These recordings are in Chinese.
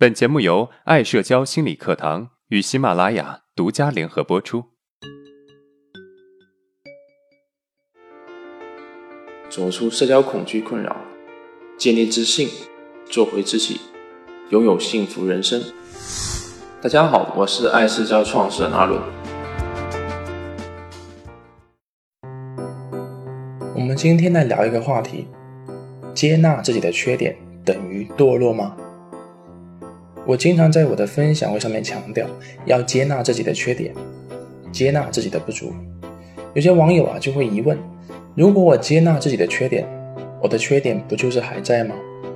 本节目由爱社交心理课堂与喜马拉雅独家联合播出。走出社交恐惧困扰，建立自信，做回自己，拥有幸福人生。大家好，我是爱社交创始人阿伦。我们今天来聊一个话题：接纳自己的缺点等于堕落吗？我经常在我的分享会上面强调，要接纳自己的缺点，接纳自己的不足。有些网友啊就会疑问：如果我接纳自己的缺点，我的缺点不就是还在吗？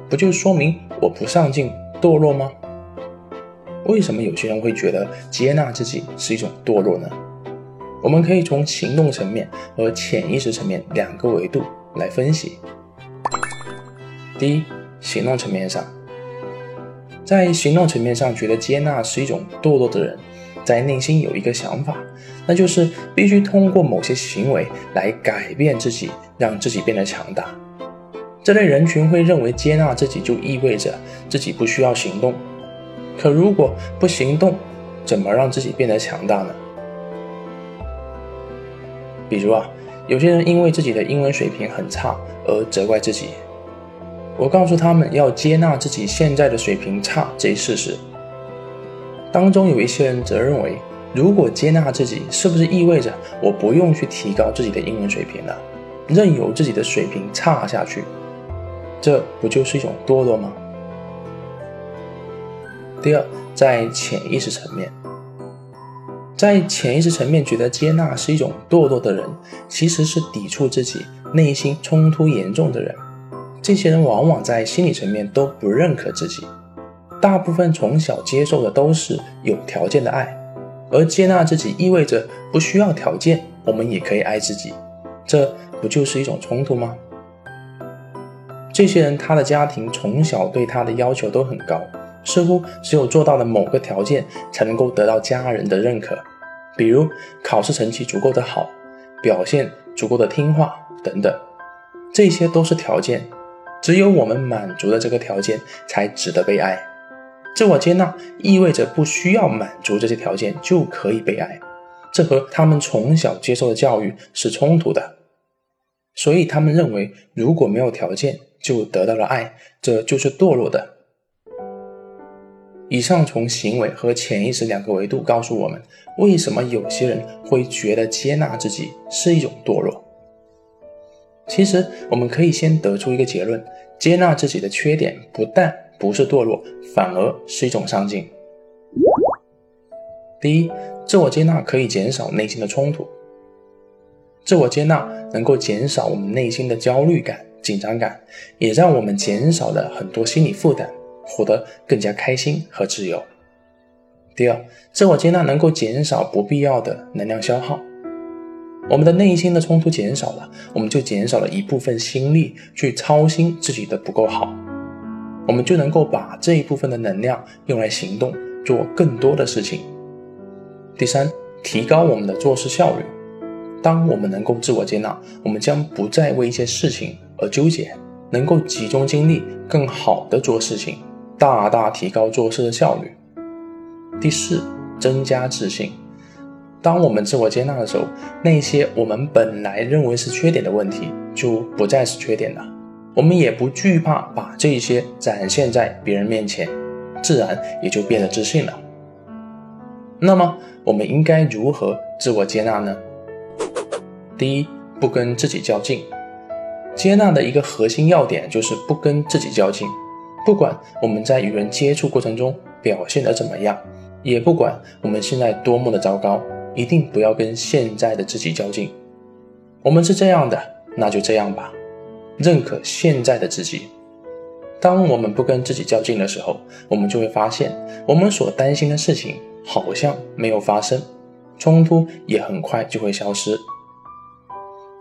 不就说明我不上进、堕落吗？为什么有些人会觉得接纳自己是一种堕落呢？我们可以从行动层面和潜意识层面两个维度来分析。第一，行动层面上。在行动层面上，觉得接纳是一种堕落的人，在内心有一个想法，那就是必须通过某些行为来改变自己，让自己变得强大。这类人群会认为接纳自己就意味着自己不需要行动。可如果不行动，怎么让自己变得强大呢？比如啊，有些人因为自己的英文水平很差而责怪自己。我告诉他们要接纳自己现在的水平差这一事实。当中有一些人则认为，如果接纳自己，是不是意味着我不用去提高自己的英文水平了，任由自己的水平差下去？这不就是一种堕落吗？第二，在潜意识层面，在潜意识层面觉得接纳是一种堕落的人，其实是抵触自己、内心冲突严重的人。这些人往往在心理层面都不认可自己，大部分从小接受的都是有条件的爱，而接纳自己意味着不需要条件，我们也可以爱自己，这不就是一种冲突吗？这些人他的家庭从小对他的要求都很高，似乎只有做到了某个条件才能够得到家人的认可，比如考试成绩足够的好，表现足够的听话等等，这些都是条件。只有我们满足了这个条件，才值得被爱。自我接纳意味着不需要满足这些条件就可以被爱，这和他们从小接受的教育是冲突的。所以他们认为，如果没有条件就得到了爱，这就是堕落的。以上从行为和潜意识两个维度告诉我们，为什么有些人会觉得接纳自己是一种堕落。其实，我们可以先得出一个结论：接纳自己的缺点，不但不是堕落，反而是一种上进。第一，自我接纳可以减少内心的冲突。自我接纳能够减少我们内心的焦虑感、紧张感，也让我们减少了很多心理负担，活得更加开心和自由。第二，自我接纳能够减少不必要的能量消耗。我们的内心的冲突减少了，我们就减少了一部分心力去操心自己的不够好，我们就能够把这一部分的能量用来行动，做更多的事情。第三，提高我们的做事效率。当我们能够自我接纳，我们将不再为一些事情而纠结，能够集中精力，更好的做事情，大大提高做事的效率。第四，增加自信。当我们自我接纳的时候，那些我们本来认为是缺点的问题就不再是缺点了。我们也不惧怕把这些展现在别人面前，自然也就变得自信了。那么，我们应该如何自我接纳呢？第一，不跟自己较劲。接纳的一个核心要点就是不跟自己较劲。不管我们在与人接触过程中表现得怎么样，也不管我们现在多么的糟糕。一定不要跟现在的自己较劲。我们是这样的，那就这样吧。认可现在的自己。当我们不跟自己较劲的时候，我们就会发现，我们所担心的事情好像没有发生，冲突也很快就会消失。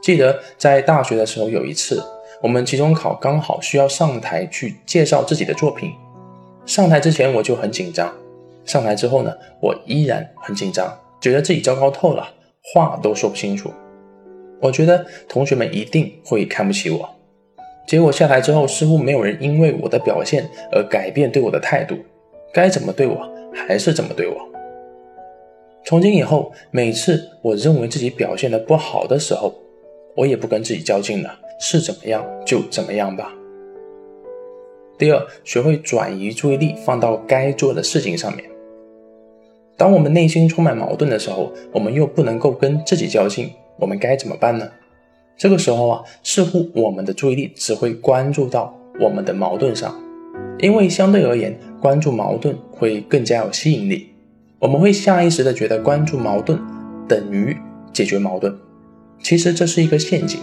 记得在大学的时候，有一次我们期中考刚好需要上台去介绍自己的作品。上台之前我就很紧张，上台之后呢，我依然很紧张。觉得自己糟糕透了，话都说不清楚。我觉得同学们一定会看不起我。结果下台之后，似乎没有人因为我的表现而改变对我的态度。该怎么对我还是怎么对我。从今以后，每次我认为自己表现的不好的时候，我也不跟自己较劲了，是怎么样就怎么样吧。第二，学会转移注意力，放到该做的事情上面。当我们内心充满矛盾的时候，我们又不能够跟自己较劲，我们该怎么办呢？这个时候啊，似乎我们的注意力只会关注到我们的矛盾上，因为相对而言，关注矛盾会更加有吸引力。我们会下意识的觉得关注矛盾等于解决矛盾，其实这是一个陷阱。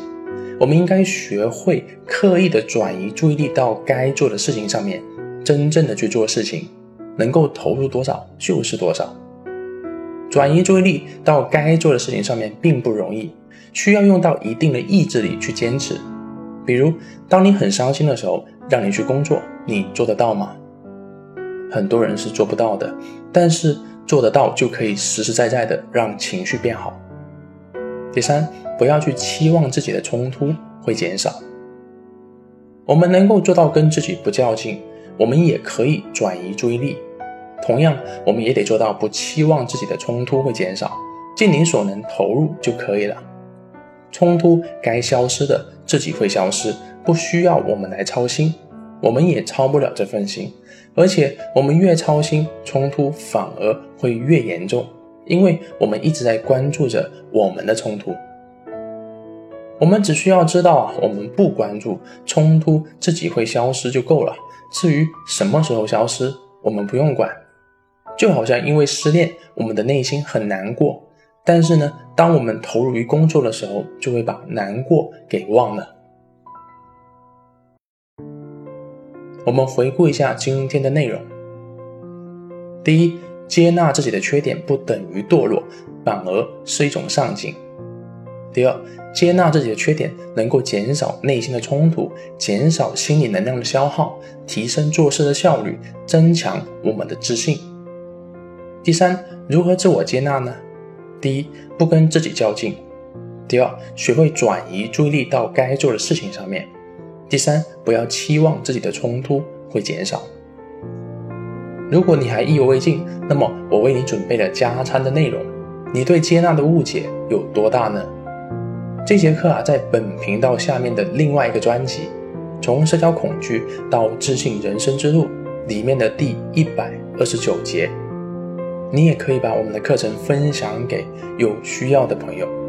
我们应该学会刻意的转移注意力到该做的事情上面，真正的去做事情，能够投入多少就是多少。转移注意力到该做的事情上面并不容易，需要用到一定的意志力去坚持。比如，当你很伤心的时候，让你去工作，你做得到吗？很多人是做不到的，但是做得到就可以实实在在的让情绪变好。第三，不要去期望自己的冲突会减少。我们能够做到跟自己不较劲，我们也可以转移注意力。同样，我们也得做到不期望自己的冲突会减少，尽你所能投入就可以了。冲突该消失的自己会消失，不需要我们来操心，我们也操不了这份心。而且，我们越操心，冲突反而会越严重，因为我们一直在关注着我们的冲突。我们只需要知道啊，我们不关注冲突，自己会消失就够了。至于什么时候消失，我们不用管。就好像因为失恋，我们的内心很难过，但是呢，当我们投入于工作的时候，就会把难过给忘了。我们回顾一下今天的内容：第一，接纳自己的缺点不等于堕落，反而是一种上进；第二，接纳自己的缺点能够减少内心的冲突，减少心理能量的消耗，提升做事的效率，增强我们的自信。第三，如何自我接纳呢？第一，不跟自己较劲；第二，学会转移注意力到该做的事情上面；第三，不要期望自己的冲突会减少。如果你还意犹未尽，那么我为你准备了加餐的内容。你对接纳的误解有多大呢？这节课啊，在本频道下面的另外一个专辑《从社交恐惧到自信人生之路》里面的第一百二十九节。你也可以把我们的课程分享给有需要的朋友。